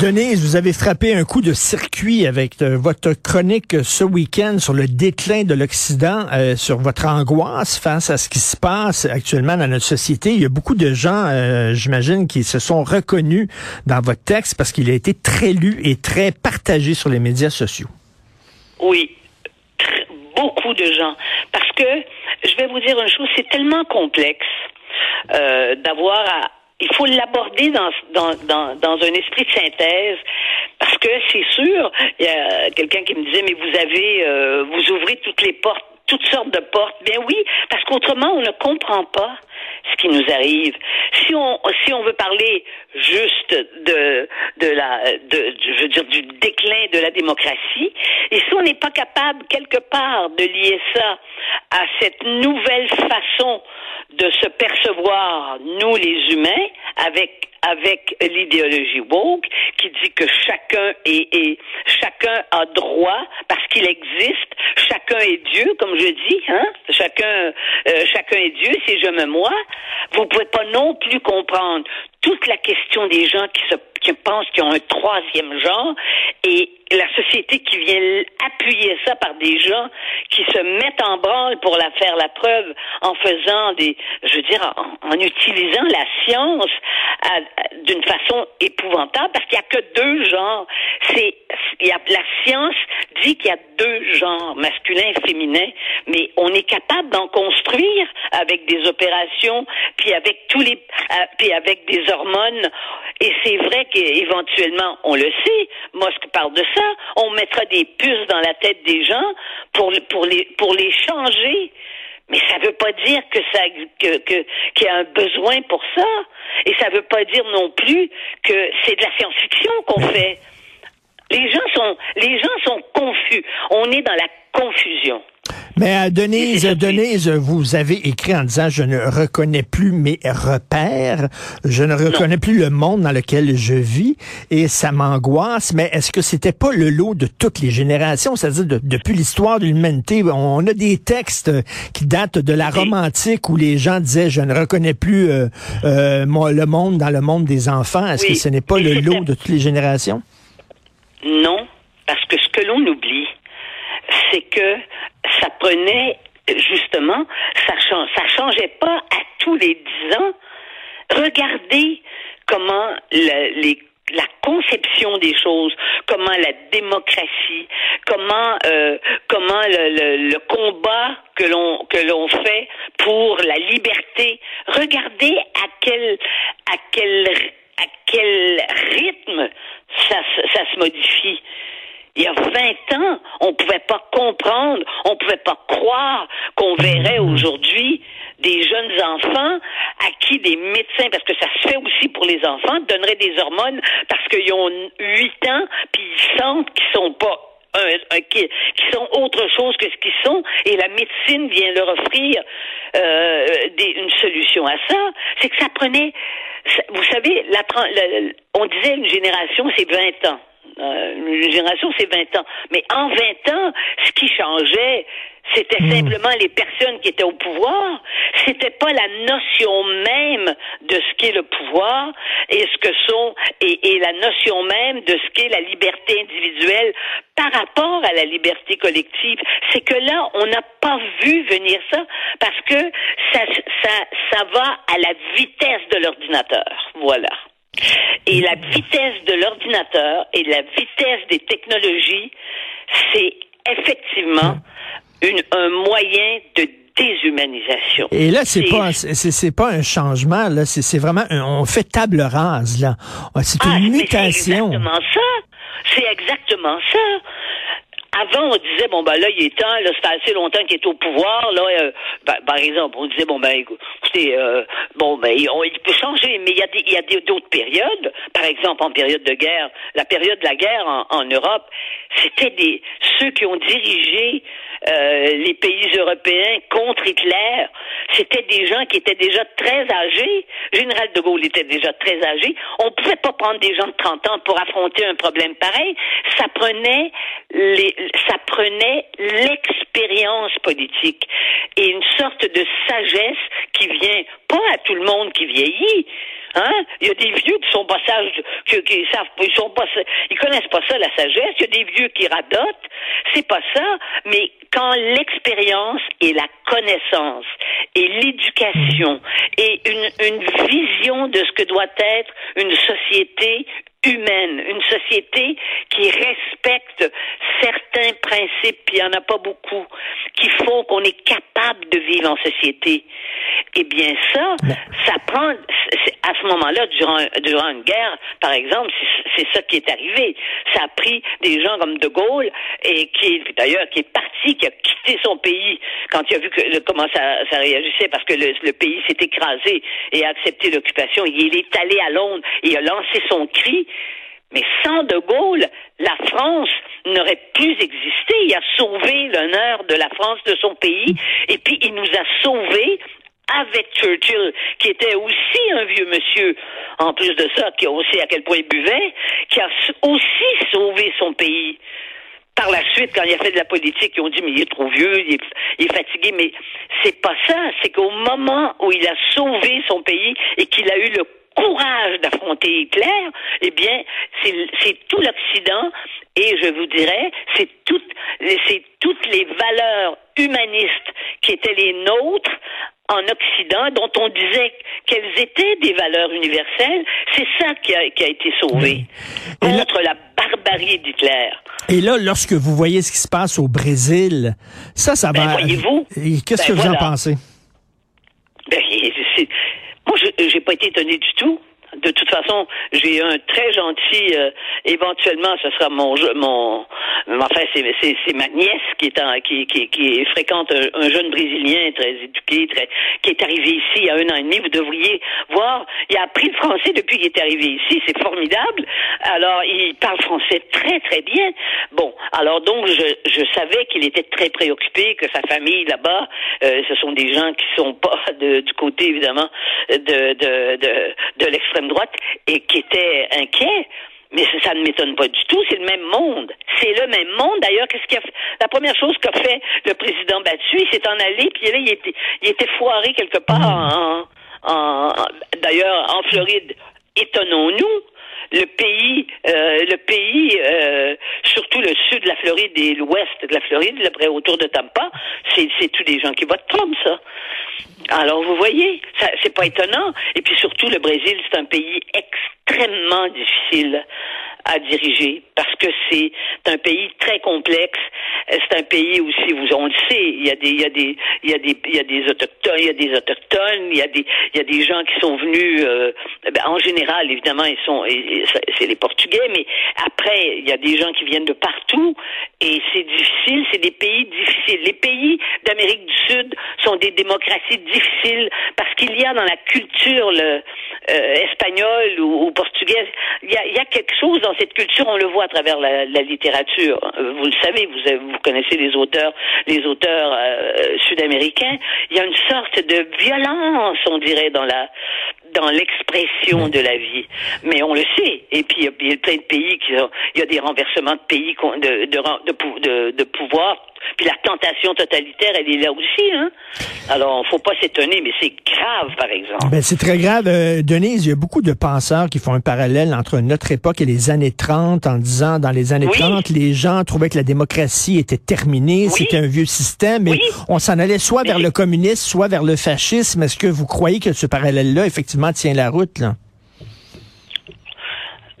Denise, vous avez frappé un coup de circuit avec euh, votre chronique ce week-end sur le déclin de l'Occident, euh, sur votre angoisse face à ce qui se passe actuellement dans notre société. Il y a beaucoup de gens, euh, j'imagine, qui se sont reconnus dans votre texte parce qu'il a été très lu et très partagé sur les médias sociaux. Oui, beaucoup de gens. Parce que, je vais vous dire une chose, c'est tellement complexe d'avoir à il faut l'aborder dans, dans, dans, dans, un esprit de synthèse parce que c'est sûr, il y a quelqu'un qui me disait mais vous avez euh, vous ouvrez toutes les portes toutes sortes de portes. Bien oui, parce qu'autrement on ne comprend pas ce qui nous arrive. Si on si on veut parler juste de de la de je veux dire du déclin de la démocratie et si on n'est pas capable quelque part de lier ça à cette nouvelle façon de se percevoir, nous les humains, avec avec l'idéologie woke qui dit que chacun est, chacun a droit parce qu'il existe, chacun est Dieu, comme je dis, hein, chacun euh, chacun est Dieu, si je me moi, vous pouvez pas non plus comprendre toute la question des gens qui se qui pensent qu'ils ont un troisième genre et la société qui vient appuyer ça par des gens qui se en branle pour la faire la preuve en faisant des, je veux dire, en, utilisant la science d'une façon épouvantable parce qu'il n'y a que deux genres. C'est, la science dit qu'il y a deux genres, masculin et féminin, mais on est capable d'en construire avec des opérations, puis avec tous les, euh, puis avec des hormones. Et c'est vrai qu'éventuellement, on le sait, je parle de ça, on mettra des puces dans la tête des gens pour, pour, les, pour les changer. Mais ça ne veut pas dire que ça que qu'il y a un besoin pour ça. Et ça ne veut pas dire non plus que c'est de la science-fiction qu'on fait. Les gens sont les gens sont confus. On est dans la confusion. Mais euh, Denise, Denise, vous avez écrit en disant je ne reconnais plus mes repères, je ne reconnais plus le monde dans lequel je vis et ça m'angoisse. Mais est-ce que c'était pas le lot de toutes les générations, c'est-à-dire depuis l'histoire de l'humanité, on a des textes qui datent de la romantique où les gens disaient je ne reconnais plus euh, euh, le monde dans le monde des enfants. Est-ce que ce n'est pas le lot de toutes les générations? Non, parce que ce que l'on oublie, c'est que ça prenait justement, ça ça changeait pas à tous les dix ans. Regardez comment les la conception des choses, comment la démocratie, comment euh, comment le, le, combat que l'on que l'on fait pour la liberté. Regardez à quel à quel à quel rythme ça, ça se modifie. Il y a 20 ans, on ne pouvait pas comprendre, on ne pouvait pas croire qu'on verrait mhm. aujourd'hui des jeunes enfants à qui des médecins, parce que ça se fait aussi pour les enfants, donneraient des hormones parce qu'ils ont 8 ans, puis ils sentent qu'ils sont pas qui, sont autre chose que ce qu'ils sont, et la médecine vient leur offrir euh, une solution à ça, c'est que ça prenait, vous savez, la, on disait une génération, c'est 20 ans. Euh, une génération, c'est 20 ans. Mais en 20 ans, ce qui changeait, c'était hmm. simplement les personnes qui étaient au pouvoir. C'était pas la notion même de ce qu'est le pouvoir et ce que sont et, et la notion même de ce qu'est la liberté individuelle par rapport à la liberté collective. C'est que là, on n'a pas vu venir ça parce que ça, ça, ça va à la vitesse de l'ordinateur. Voilà. Et la vitesse de l'ordinateur et la vitesse des technologies, c'est effectivement une, un moyen de déshumanisation. Et là, c'est pas c'est pas un changement là, c'est vraiment on fait table rase là. C'est une ah, mutation. C'est exactement ça. C'est exactement ça. Avant, on disait, bon, ben là, il est temps, là, ça fait assez longtemps qu'il est au pouvoir, là, euh, ben, par exemple, on disait, bon, ben, écoutez, euh, bon, ben, il, peut changer, mais il y a il y a d'autres périodes, par exemple, en période de guerre, la période de la guerre en, en Europe, c'était des, ceux qui ont dirigé euh, les pays européens contre Hitler, c'était des gens qui étaient déjà très âgés. Général de Gaulle était déjà très âgé. On ne pouvait pas prendre des gens de 30 ans pour affronter un problème pareil. Ça prenait les, ça prenait l'expérience politique et une sorte de sagesse qui vient pas à tout le monde qui vieillit. Hein? Il y a des vieux qui sont pas sages, qui, qui savent, ils sont pas, ils connaissent pas ça la sagesse. Il y a des vieux qui radotent. C'est pas ça. Mais quand l'expérience et la connaissance et l'éducation et une, une vision de ce que doit être une société humaine, une société qui respecte certains principes, puis il n'y en a pas beaucoup, qui font qu'on est capable de vivre en société. Eh bien, ça, ça prend, à ce moment-là, durant, durant une guerre, par exemple, c'est ça qui est arrivé. Ça a pris des gens comme De Gaulle, et qui, d'ailleurs, qui est parti, qui a quitté son pays quand il a vu que, comment ça, ça réagissait, parce que le, le pays s'est écrasé et a accepté l'occupation. Il est allé à Londres et a lancé son cri. Mais sans De Gaulle, la France n'aurait plus existé. Il a sauvé l'honneur de la France, de son pays, et puis il nous a sauvés avec Churchill, qui était aussi un vieux monsieur, en plus de ça, qui a aussi à quel point il buvait, qui a aussi sauvé son pays. Par la suite, quand il a fait de la politique, ils ont dit mais il est trop vieux, il est, fatigué, mais c'est pas ça. C'est qu'au moment où il a sauvé son pays et qu'il a eu le courage d'affronter Hitler, eh bien, c'est tout l'Occident et je vous dirais, c'est toutes les valeurs humanistes qui étaient les nôtres en Occident, dont on disait qu'elles étaient des valeurs universelles, c'est ça qui a, qui a, été sauvé contre la barbarie d'Hitler. Et là, lorsque vous voyez ce qui se passe au Brésil, ça, ça ben, va. Voyez-vous? Qu'est-ce ben, que vous en pensez? Ben, moi, je n'ai pas été étonné du tout. De toute façon, j'ai un très gentil. Euh, éventuellement, ce sera mon mon. Enfin, c'est c'est ma nièce qui est en, qui, qui qui fréquente un, un, jeune brésilien très éduqué, très qui est arrivé ici il y a un an et demi. Vous devriez voir. Il a appris le français depuis qu'il est arrivé ici. C'est formidable. Alors, il parle français très très bien. Bon, alors donc je je savais qu'il était très préoccupé que sa famille là-bas, euh, ce sont des gens qui sont pas de, du côté évidemment de de de, de l'extrême droite et qui était inquiet. Mais ça ne m'étonne pas du tout. C'est le même monde. C'est le même monde. D'ailleurs, qu'est-ce qu'il a fait? La première chose qu'a fait le président battu, il s'est en allé, puis là, il était, il était foiré quelque part en, en, d'ailleurs, en Floride. Étonnons-nous le pays, euh, le pays, euh, surtout le sud de la Floride et l'ouest de la Floride, près autour de Tampa, c'est, c'est tous des gens qui votent Trump, ça. Alors vous voyez, c'est pas étonnant. Et puis surtout, le Brésil, c'est un pays extrêmement difficile à diriger parce que c'est un pays très complexe. C'est un pays aussi, vous on le sait, il y a des, il y a des, il y a des, il y a des autochtones, il y a des autochtones, il y a des, il y a des gens qui sont venus. Euh, ben, en général, évidemment, ils sont, c'est les Portugais, mais après, il y a des gens qui viennent de partout et c'est difficile. C'est des pays difficiles. Les pays d'Amérique du Sud sont des démocraties difficiles parce qu'il y a dans la culture le, euh, espagnole ou, portugaise, il y a, quelque chose cette culture, on le voit à travers la, littérature. Vous le savez, vous, vous connaissez les auteurs, les auteurs euh, sud-américains. Il y a une sorte de violence, on dirait, dans la dans l'expression de la vie. Mais on le sait. Et puis, il y a plein de pays qui ont, il y a des renversements de pays de, de, de, de pouvoir. Puis la tentation totalitaire, elle est là aussi. Hein? Alors, faut pas s'étonner, mais c'est grave, par exemple. Ben, c'est très grave. Euh, Denise, il y a beaucoup de penseurs qui font un parallèle entre notre époque et les années 30 en disant, dans les années Oui. 30, les gens trouvaient que la démocratie était terminée, Oui. c'était un vieux système, mais Oui. on s'en allait soit vers le communisme, soit vers le fascisme. Est-ce que vous croyez que ce parallèle-là, effectivement, tient la route, là?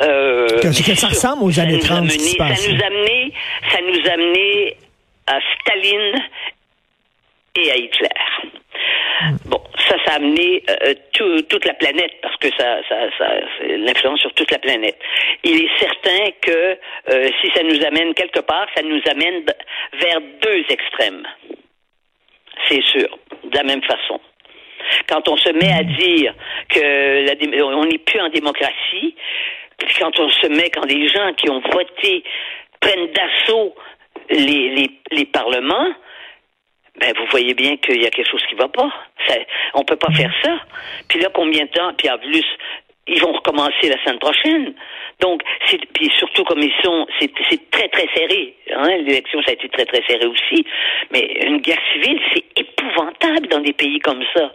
Euh, Que- ça ressemble aux années nous a 30, ce qui mené- se passe. Ça nous a amené, ça nous amené à Staline et à Hitler. Bon, ça, ça a amené euh, tout- toute la planète parce que ça, ça, ça c'est l'influence sur toute la planète. Il est certain que euh, si ça nous amène quelque part, ça nous amène vers deux extrêmes. C'est sûr, de la même façon. Quand on se met à dire que la on n'est plus en démocratie, puis quand on se met, quand des gens qui ont voté prennent d'assaut les, les, les parlements, ben vous voyez bien qu'il y a quelque chose qui va pas. Ça, on peut pas faire ça. Puis là, combien de temps? Puis en plus, ils vont recommencer la semaine prochaine. Donc, puis surtout comme ils sont, c'est, très très serré. Hein? L'élection, ça a été très très serré aussi. Mais une guerre civile, c'est épouvantable dans des pays comme ça.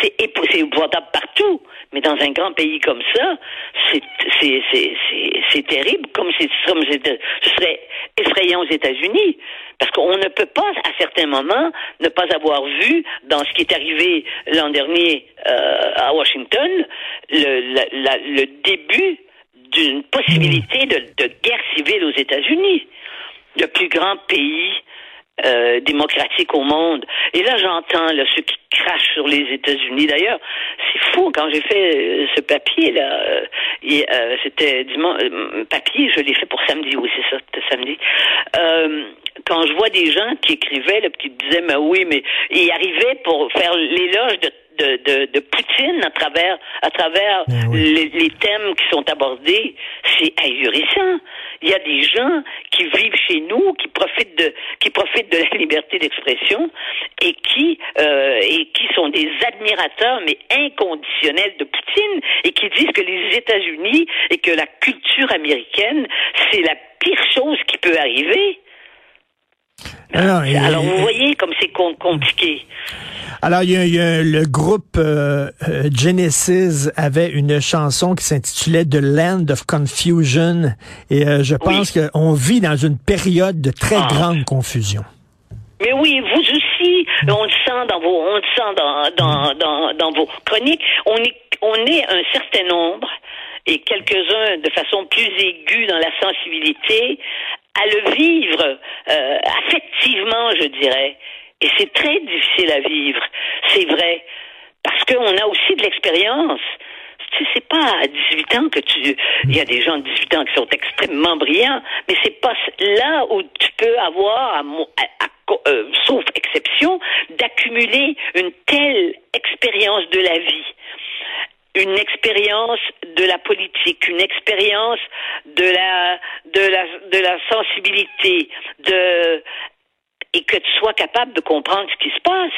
C'est, épouvantable partout. Mais dans un grand pays comme ça, c'est, terrible, comme, c'est, comme ce serait effrayant aux États-Unis. Parce qu'on ne peut pas, à certains moments, ne pas avoir vu, dans ce qui est arrivé l'an dernier euh, à Washington, le, la, la, le début d'une possibilité de, de, guerre civile aux États-Unis. Le plus grand pays euh, démocratique au monde. Et là, j'entends là, ceux qui crachent sur les États-Unis. D'ailleurs, c'est fou quand j'ai fait euh, ce papier là. Euh, euh, c'était dimanche papier, je l'ai fait pour samedi. Oui, c'est ça, c'était samedi. Quand je vois des gens qui écrivaient, là, qui disaient, mais oui, mais ils arrivaient pour faire l'éloge de de, de, de, Poutine à travers à travers oui. les, les, thèmes qui sont abordés, c'est ahurissant. Il y a des gens qui vivent chez nous, qui profitent de qui profitent de la liberté d'expression et qui euh, et qui sont des admirateurs mais inconditionnels de Poutine et qui disent que les États-Unis et que la culture américaine c'est la pire chose qui peut arriver. Alors, et- Alors vous voyez comme c'est com- compliqué. Alors, il y a, il y a le groupe euh, euh, Genesis avait une chanson qui s'intitulait The Land of Confusion. Et euh, je pense qu'on vit dans une période de très Ah. grande confusion. Mais oui, vous aussi, on le sent dans vos, on le sent dans, dans, dans, dans vos chroniques. On est, on est un certain nombre et quelques-uns de façon plus aiguë dans la sensibilité à le vivre euh, affectivement, je dirais. Et c'est très difficile à vivre, c'est vrai, parce qu'on a aussi de l'expérience. Tu sais, c'est pas à 18 ans que tu. Il y a des gens de 18 ans qui sont extrêmement brillants, mais c'est pas là où tu peux avoir, euh, sauf exception, d'accumuler une telle expérience de la vie une expérience de la politique, une expérience de la de la de la sensibilité, de et que tu sois capable de comprendre ce qui se passe.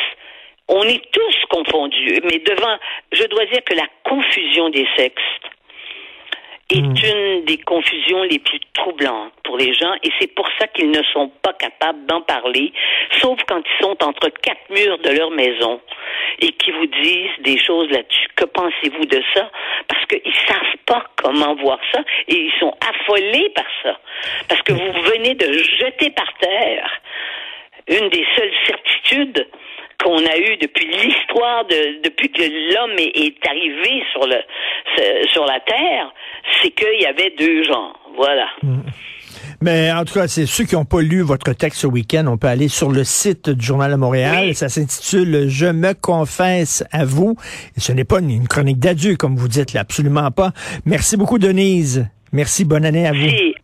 On est tous confondus, mais devant, je dois dire que la confusion des sexes est une des confusions les plus troublantes pour les gens, et c'est pour ça qu'ils ne sont pas capables d'en parler, sauf quand ils sont entre quatre murs de leur maison et qui vous disent des choses là-dessus. Que pensez-vous de ça? Parce qu'ils savent pas comment voir ça et ils sont affolés par ça. Parce que vous venez de jeter par terre une des seules certitudes qu'on a eues depuis l'histoire de depuis que l'homme est, est arrivé sur le sur la terre, c'est qu'il y avait deux genres. Voilà. Mais en tout cas, c'est ceux qui n'ont pas lu votre texte ce week-end, on peut aller sur le site du Journal de Montréal. Oui. Ça s'intitule Je me confesse à vous. Et ce n'est pas une, chronique d'adieu, comme vous dites, là, absolument pas. Merci beaucoup, Denise. Merci, bonne année à vous. Si-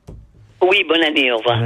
Oui, bonne année, au revoir.